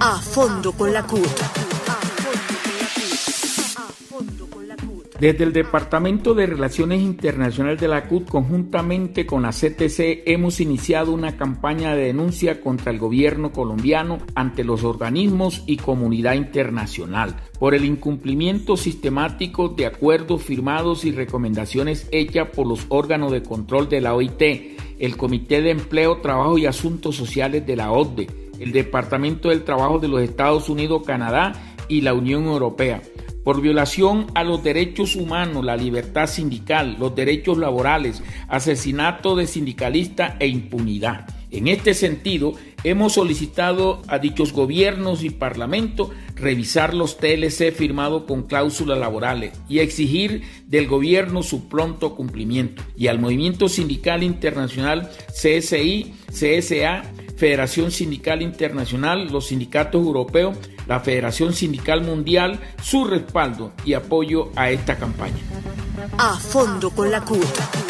A fondo con la CUT. Desde el Departamento de Relaciones Internacionales de la CUT, conjuntamente con la CTC, hemos iniciado una campaña de denuncia contra el gobierno colombiano ante los organismos y comunidad internacional por el incumplimiento sistemático de acuerdos firmados y recomendaciones hechas por los órganos de control de la OIT, el Comité de Empleo, Trabajo y Asuntos Sociales de la OCDE, el Departamento del Trabajo de los Estados Unidos, Canadá y la Unión Europea por violación a los derechos humanos, la libertad sindical, los derechos laborales, asesinato de sindicalistas e impunidad. En este sentido, hemos solicitado a dichos gobiernos y parlamentos revisar los TLC firmados con cláusulas laborales y exigir del gobierno su pronto cumplimiento. Y al movimiento sindical internacional CSI, CSA, Federación Sindical Internacional, los sindicatos europeos, la Federación Sindical Mundial, su respaldo y apoyo a esta campaña. A fondo con la CUT.